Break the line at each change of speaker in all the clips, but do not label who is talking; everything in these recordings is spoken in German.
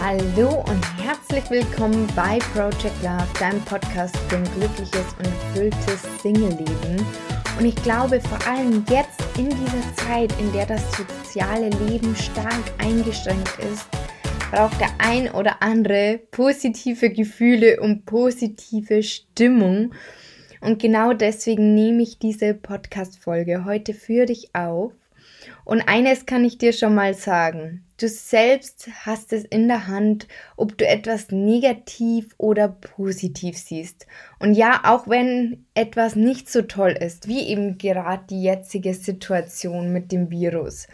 Hallo und herzlich willkommen bei Project Love, deinem Podcast für ein glückliches und erfülltes Single-Leben. Und ich glaube, vor allem jetzt in dieser Zeit, in der das soziale Leben stark eingeschränkt ist, braucht der ein oder andere positive Gefühle und positive Stimmung. Und genau deswegen nehme ich diese Podcast-Folge heute für dich auf. Und eines kann ich dir schon mal sagen. Du selbst hast es in der Hand, ob du etwas negativ oder positiv siehst. Und ja, auch wenn etwas nicht so toll ist, wie eben gerade die jetzige Situation mit dem Virus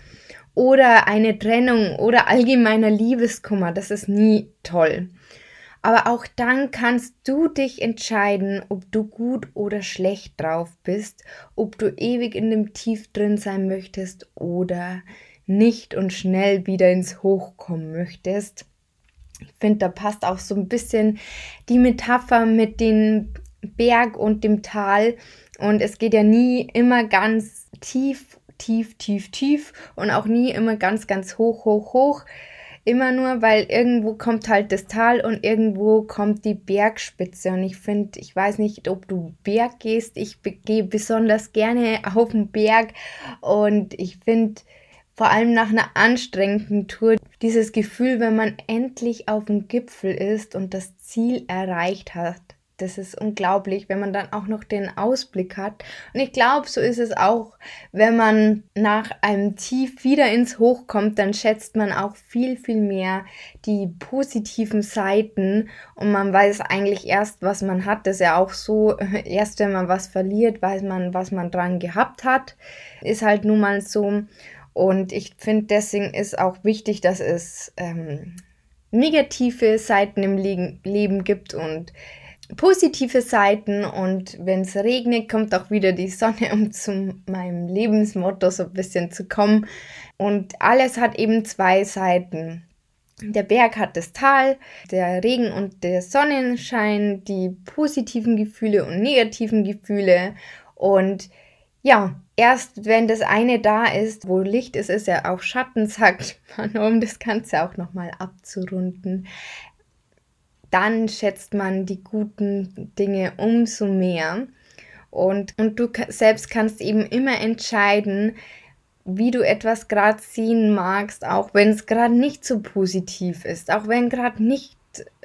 oder eine Trennung oder allgemeiner Liebeskummer, das ist nie toll. Aber auch dann kannst du dich entscheiden, ob du gut oder schlecht drauf bist, ob du ewig in dem Tief drin sein möchtest oder nicht und schnell wieder ins Hoch kommen möchtest. Ich finde, da passt auch so ein bisschen die Metapher mit dem Berg und dem Tal. Und es geht ja nie immer ganz tief, tief, tief, tief und auch nie immer ganz, ganz hoch, hoch, hoch Immer nur, weil irgendwo kommt halt das Tal und irgendwo kommt die Bergspitze. Und ich finde, ich weiß nicht, ob du Berg gehst. Ich gehe besonders gerne auf den Berg. Und ich finde, vor allem nach einer anstrengenden Tour, dieses Gefühl, wenn man endlich auf dem Gipfel ist und das Ziel erreicht hat, das ist unglaublich, wenn man dann auch noch den Ausblick hat. Und ich glaube, so ist es auch, wenn man nach einem Tief wieder ins Hoch kommt, dann schätzt man auch viel, viel mehr die positiven Seiten und man weiß eigentlich erst, was man hat. Das ist ja auch so, erst wenn man was verliert, weiß man, was man dran gehabt hat. Ist halt nun mal so. Und ich finde, deswegen ist auch wichtig, dass es ähm, negative Seiten im Leben gibt und positive Seiten und wenn es regnet, kommt auch wieder die Sonne, um zu meinem Lebensmotto so ein bisschen zu kommen. Und alles hat eben zwei Seiten. Der Berg hat das Tal, der Regen und der Sonnenschein, die positiven Gefühle und negativen Gefühle. Und ja, erst wenn das eine da ist, wo Licht ist, ist ja auch Schatten, sagt man, um das Ganze auch nochmal abzurunden dann schätzt man die guten Dinge umso mehr. Und, und du selbst kannst eben immer entscheiden, wie du etwas gerade sehen magst, auch wenn es gerade nicht so positiv ist, auch wenn gerade nicht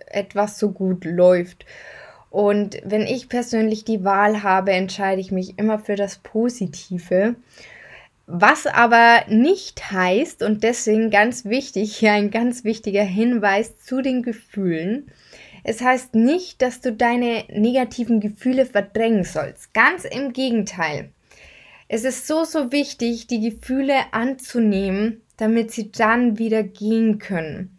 etwas so gut läuft. Und wenn ich persönlich die Wahl habe, entscheide ich mich immer für das Positive. Was aber nicht heißt, und deswegen ganz wichtig, hier ein ganz wichtiger Hinweis zu den Gefühlen, es heißt nicht, dass du deine negativen Gefühle verdrängen sollst. Ganz im Gegenteil. Es ist so, so wichtig, die Gefühle anzunehmen, damit sie dann wieder gehen können.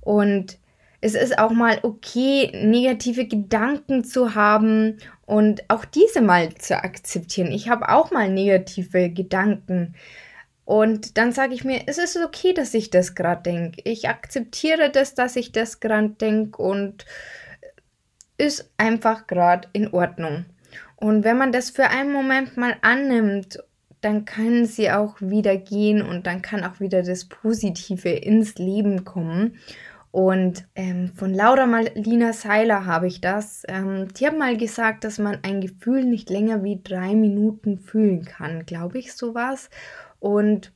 Und es ist auch mal okay, negative Gedanken zu haben und auch diese mal zu akzeptieren. Ich habe auch mal negative Gedanken. Und dann sage ich mir, es ist okay, dass ich das gerade denke. Ich akzeptiere das, dass ich das gerade denke und ist einfach gerade in Ordnung. Und wenn man das für einen Moment mal annimmt, dann können sie auch wieder gehen und dann kann auch wieder das Positive ins Leben kommen. Und ähm, von Laura Malina Seiler habe ich das. Ähm, die hat mal gesagt, dass man ein Gefühl nicht länger wie drei Minuten fühlen kann, glaube ich, sowas. Und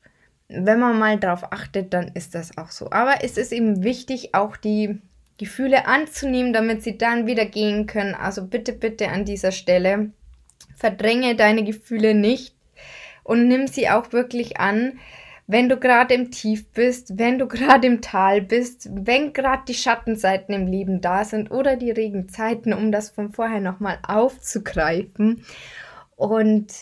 wenn man mal darauf achtet, dann ist das auch so. Aber es ist eben wichtig, auch die Gefühle anzunehmen, damit sie dann wieder gehen können. Also bitte, bitte an dieser Stelle, verdränge deine Gefühle nicht und nimm sie auch wirklich an, wenn du gerade im Tief bist, wenn du gerade im Tal bist, wenn gerade die Schattenseiten im Leben da sind oder die Regenzeiten, um das von vorher nochmal aufzugreifen. Und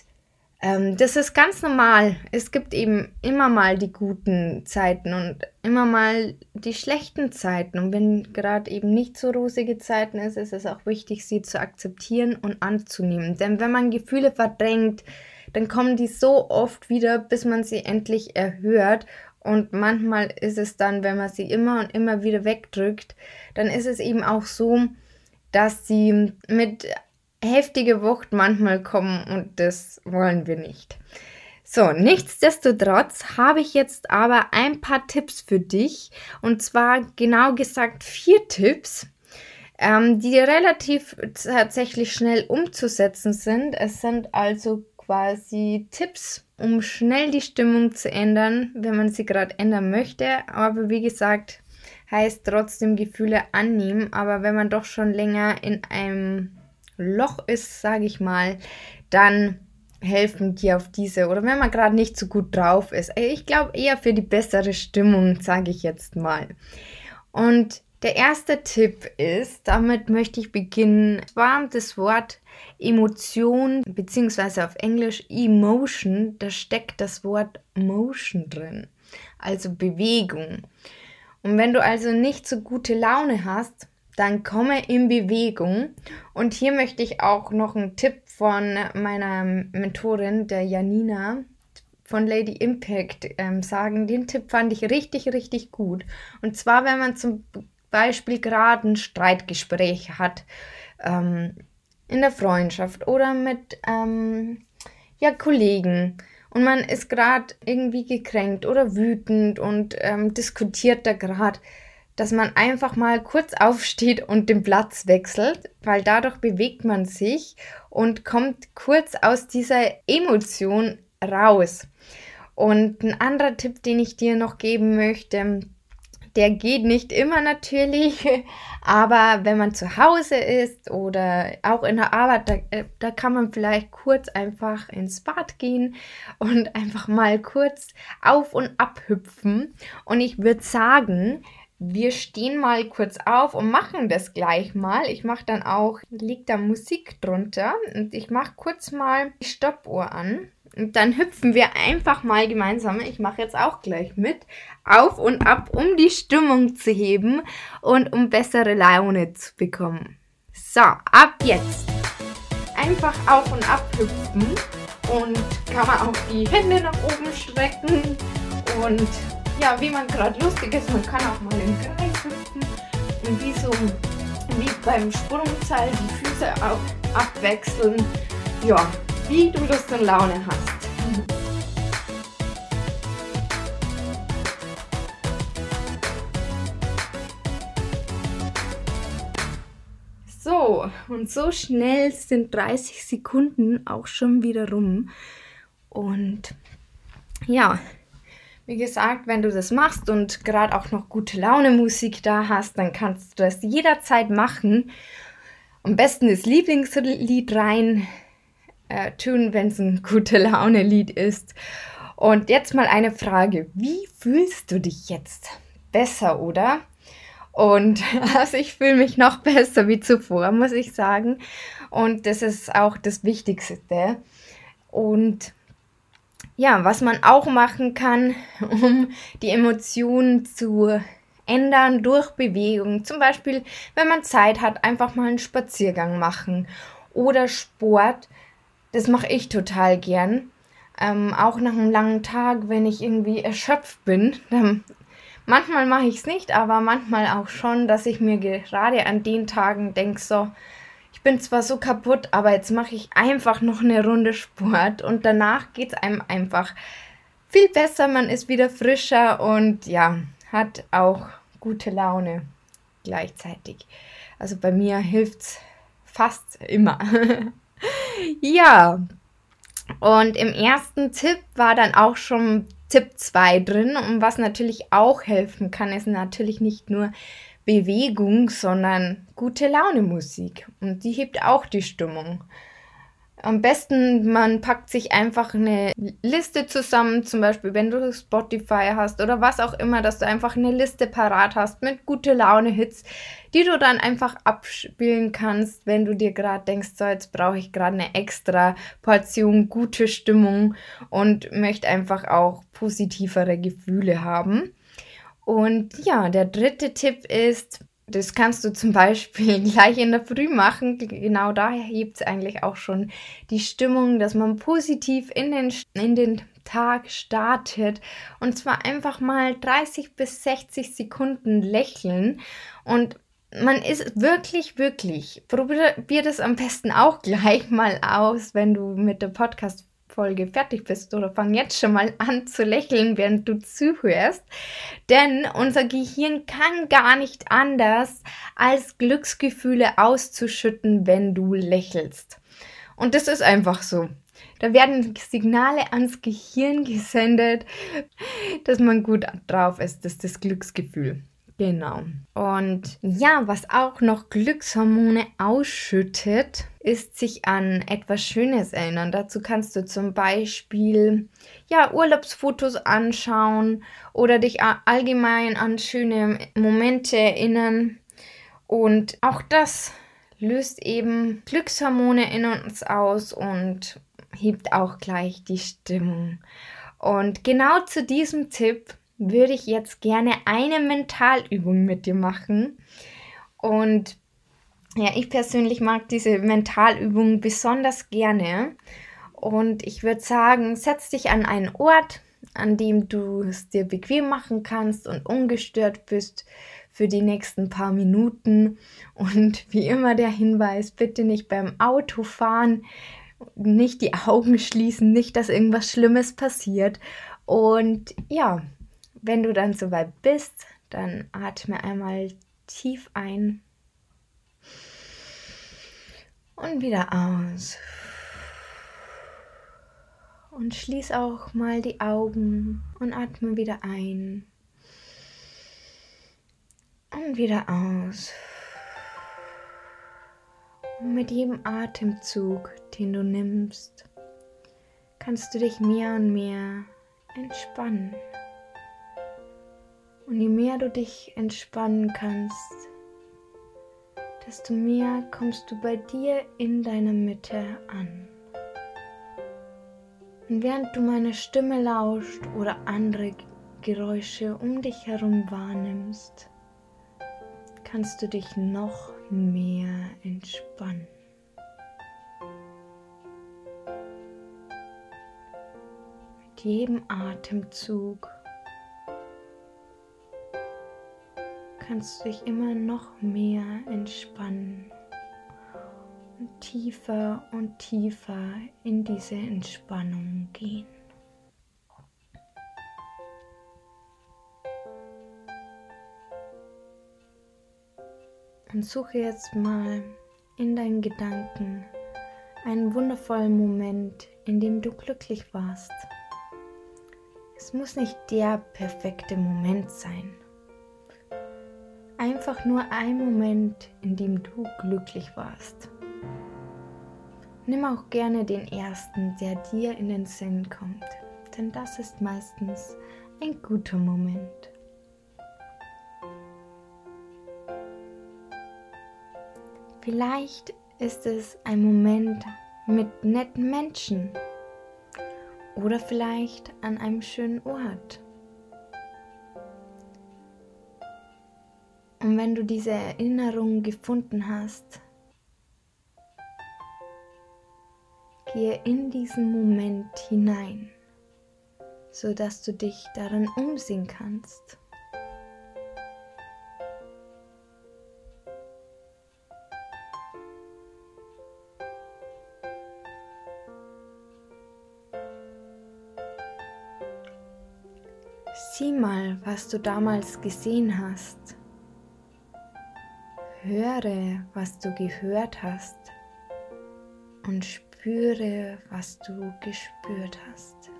ähm, das ist ganz normal. Es gibt eben immer mal die guten Zeiten und immer mal die schlechten Zeiten. Und wenn gerade eben nicht so rosige Zeiten ist, ist es auch wichtig, sie zu akzeptieren und anzunehmen. Denn wenn man Gefühle verdrängt, dann kommen die so oft wieder, bis man sie endlich erhört. Und manchmal ist es dann, wenn man sie immer und immer wieder wegdrückt, dann ist es eben auch so, dass sie mit heftige Wucht manchmal kommen und das wollen wir nicht. So, nichtsdestotrotz habe ich jetzt aber ein paar Tipps für dich. Und zwar genau gesagt vier Tipps, ähm, die relativ tatsächlich schnell umzusetzen sind. Es sind also quasi Tipps, um schnell die Stimmung zu ändern, wenn man sie gerade ändern möchte. Aber wie gesagt, heißt trotzdem Gefühle annehmen. Aber wenn man doch schon länger in einem Loch ist, sage ich mal, dann helfen dir auf diese oder wenn man gerade nicht so gut drauf ist. Ich glaube eher für die bessere Stimmung, sage ich jetzt mal. Und der erste Tipp ist, damit möchte ich beginnen, war das Wort Emotion, beziehungsweise auf Englisch Emotion, da steckt das Wort Motion drin, also Bewegung. Und wenn du also nicht so gute Laune hast, dann komme in Bewegung. Und hier möchte ich auch noch einen Tipp von meiner Mentorin, der Janina von Lady Impact, ähm, sagen. Den Tipp fand ich richtig, richtig gut. Und zwar, wenn man zum Beispiel gerade ein Streitgespräch hat ähm, in der Freundschaft oder mit ähm, ja, Kollegen und man ist gerade irgendwie gekränkt oder wütend und ähm, diskutiert da gerade dass man einfach mal kurz aufsteht und den Platz wechselt, weil dadurch bewegt man sich und kommt kurz aus dieser Emotion raus. Und ein anderer Tipp, den ich dir noch geben möchte, der geht nicht immer natürlich, aber wenn man zu Hause ist oder auch in der Arbeit, da, äh, da, kann man vielleicht kurz einfach ins Bad gehen und einfach mal kurz auf und ab hüpfen. Und ich würde sagen, wir stehen mal kurz auf und machen das gleich mal. Ich mache dann auch, liegt da Musik drunter und ich mache kurz mal die Stoppuhr an. Und dann hüpfen wir einfach mal gemeinsam, ich mache jetzt auch gleich mit, auf und ab, um die Stimmung zu heben und um bessere Laune zu bekommen. So, ab jetzt. Einfach auf und ab hüpfen und kann man auch die Hände nach oben strecken und ja, wie man gerade lustig ist, man kann auch mal im Kreis hüpfen und wie so wie beim Sprungseil die Füße auch abwechseln. Ja, wie du Lust und Laune hast. So, und so schnell sind 30 Sekunden auch schon wieder rum. Und ja, wie gesagt, wenn du das machst und gerade auch noch gute Laune Musik da hast, dann kannst du das jederzeit machen. Am besten das Lieblingslied rein äh, tun, wenn es ein gute Laune Lied ist. Und jetzt mal eine Frage: Wie fühlst du dich jetzt? Besser, oder? Und also ich fühle mich noch besser wie zuvor, muss ich sagen. Und das ist auch das Wichtigste. Und ja, was man auch machen kann, um die Emotionen zu ändern durch Bewegung. Zum Beispiel, wenn man Zeit hat, einfach mal einen Spaziergang machen oder Sport. Das mache ich total gern. Ähm, auch nach einem langen Tag, wenn ich irgendwie erschöpft bin. Dann, manchmal mache ich es nicht, aber manchmal auch schon, dass ich mir gerade an den Tagen denke, so, ich bin zwar so kaputt, aber jetzt mache ich einfach noch eine Runde Sport und danach geht es einem einfach viel besser. Man ist wieder frischer und ja, hat auch gute Laune gleichzeitig. Also bei mir hilft es fast immer. ja, und im ersten Tipp war dann auch schon Tipp 2 drin. Und was natürlich auch helfen kann, ist natürlich nicht nur Bewegung, sondern gute Laune Musik. Und die hebt auch die Stimmung. Am besten, man packt sich einfach eine Liste zusammen, zum Beispiel, wenn du Spotify hast oder was auch immer, dass du einfach eine Liste parat hast mit gute Laune-Hits, die du dann einfach abspielen kannst, wenn du dir gerade denkst, so jetzt brauche ich gerade eine extra Portion gute Stimmung und möchte einfach auch positivere Gefühle haben. Und ja, der dritte Tipp ist, das kannst du zum Beispiel gleich in der Früh machen. Genau daher hebt es eigentlich auch schon die Stimmung, dass man positiv in den, in den Tag startet. Und zwar einfach mal 30 bis 60 Sekunden lächeln. Und man ist wirklich, wirklich, probier das am besten auch gleich mal aus, wenn du mit der Podcast Folge fertig bist oder fang jetzt schon mal an zu lächeln, während du zuhörst. Denn unser Gehirn kann gar nicht anders, als Glücksgefühle auszuschütten, wenn du lächelst. Und das ist einfach so. Da werden Signale ans Gehirn gesendet, dass man gut drauf ist. Das ist das Glücksgefühl. Genau. Und ja, was auch noch Glückshormone ausschüttet, ist sich an etwas Schönes erinnern. Dazu kannst du zum Beispiel ja Urlaubsfotos anschauen oder dich allgemein an schöne Momente erinnern. Und auch das löst eben Glückshormone in uns aus und hebt auch gleich die Stimmung. Und genau zu diesem Tipp würde ich jetzt gerne eine Mentalübung mit dir machen. Und ja, ich persönlich mag diese Mentalübung besonders gerne. Und ich würde sagen, setz dich an einen Ort, an dem du es dir bequem machen kannst und ungestört bist für die nächsten paar Minuten. Und wie immer der Hinweis, bitte nicht beim Autofahren, nicht die Augen schließen, nicht, dass irgendwas Schlimmes passiert. Und ja, wenn du dann soweit bist, dann atme einmal tief ein und wieder aus. Und schließ auch mal die Augen und atme wieder ein und wieder aus. Und mit jedem Atemzug, den du nimmst, kannst du dich mehr und mehr entspannen. Und je mehr du dich entspannen kannst, desto mehr kommst du bei dir in deiner Mitte an. Und während du meine Stimme lauscht oder andere Geräusche um dich herum wahrnimmst, kannst du dich noch mehr entspannen. Mit jedem Atemzug kannst du dich immer noch mehr entspannen und tiefer und tiefer in diese Entspannung gehen. Und suche jetzt mal in deinen Gedanken einen wundervollen Moment, in dem du glücklich warst. Es muss nicht der perfekte Moment sein einfach nur ein Moment, in dem du glücklich warst. Nimm auch gerne den ersten, der dir in den Sinn kommt, denn das ist meistens ein guter Moment. Vielleicht ist es ein Moment mit netten Menschen oder vielleicht an einem schönen Ort. Und wenn du diese Erinnerung gefunden hast, gehe in diesen Moment hinein, sodass du dich darin umsehen kannst. Sieh mal, was du damals gesehen hast. Höre, was du gehört hast und spüre, was du gespürt hast.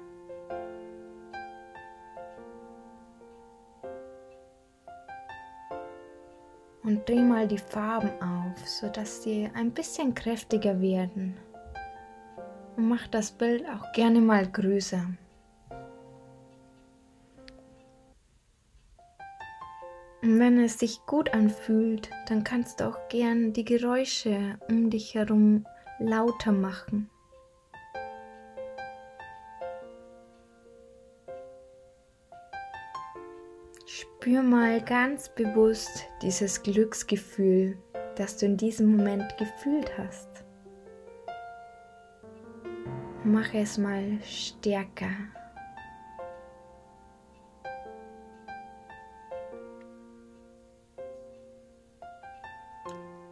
Und dreh mal die Farben auf, sodass sie ein bisschen kräftiger werden. Und mach das Bild auch gerne mal größer. Wenn es sich gut anfühlt, dann kannst du auch gern die Geräusche um dich herum lauter machen. Spür mal ganz bewusst dieses Glücksgefühl, das du in diesem Moment gefühlt hast. Mache es mal stärker.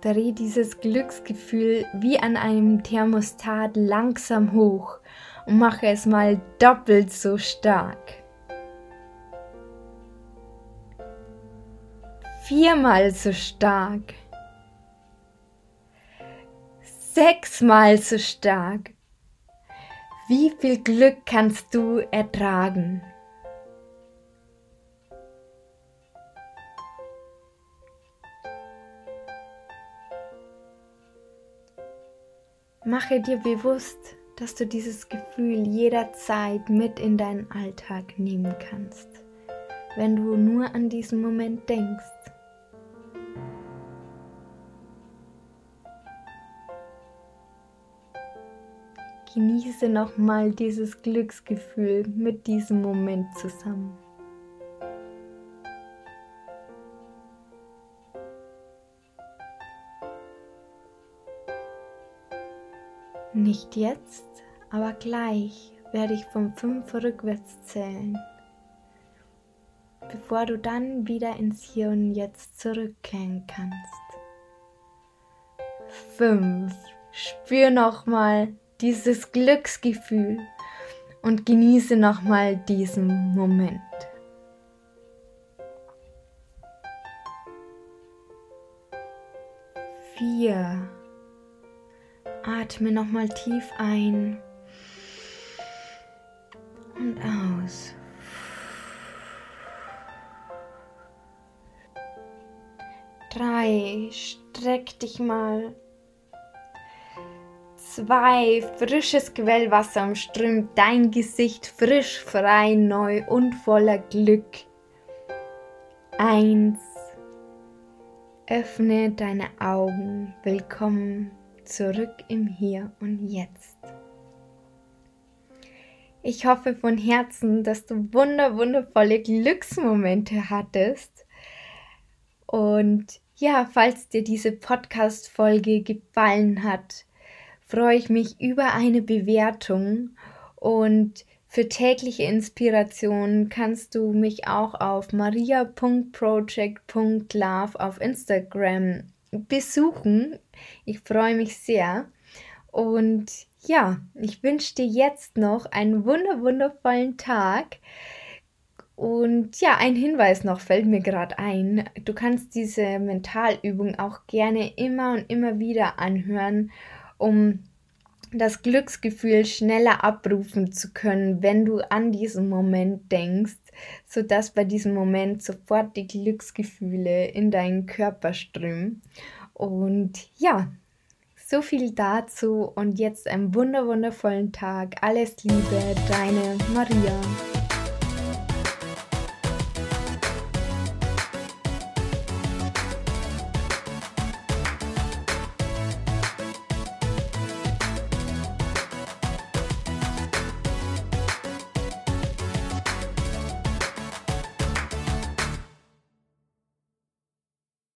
Dreh dieses Glücksgefühl wie an einem Thermostat langsam hoch und mache es mal doppelt so stark. Viermal so stark. Sechsmal so stark. Wie viel Glück kannst du ertragen? Mache dir bewusst, dass du dieses Gefühl jederzeit mit in deinen Alltag nehmen kannst, wenn du nur an diesen Moment denkst. Genieße nochmal dieses Glücksgefühl mit diesem Moment zusammen. Nicht jetzt, aber gleich werde ich von fünf rückwärts zählen, bevor du dann wieder ins Hier und Jetzt zurückkehren kannst. Fünf. Spür nochmal dieses Glücksgefühl und genieße nochmal diesen Moment. Vier. Atme nochmal tief ein und aus. Drei, streck dich mal. Zwei, frisches Quellwasser umströmt dein Gesicht frisch, frei, neu und voller Glück. Eins, öffne deine Augen. Willkommen zurück im Hier und Jetzt. Ich hoffe von Herzen, dass du wunder, wundervolle Glücksmomente hattest. Und ja, falls dir diese Podcast-Folge gefallen hat, freue ich mich über eine Bewertung und für tägliche Inspiration kannst du mich auch auf maria.project.love auf Instagram besuchen. Ich freue mich sehr. Und ja, ich wünsche dir jetzt noch einen wunder wundervollen Tag. Und ja, ein Hinweis noch fällt mir gerade ein. Du kannst diese Mentalübung auch gerne immer und immer wieder anhören, um das Glücksgefühl schneller abrufen zu können, wenn du an diesen Moment denkst, sodass bei diesem Moment sofort die Glücksgefühle in deinen Körper strömen. Und ja, so viel dazu und jetzt einen wunder wundervollen Tag. Alles Liebe, deine Maria.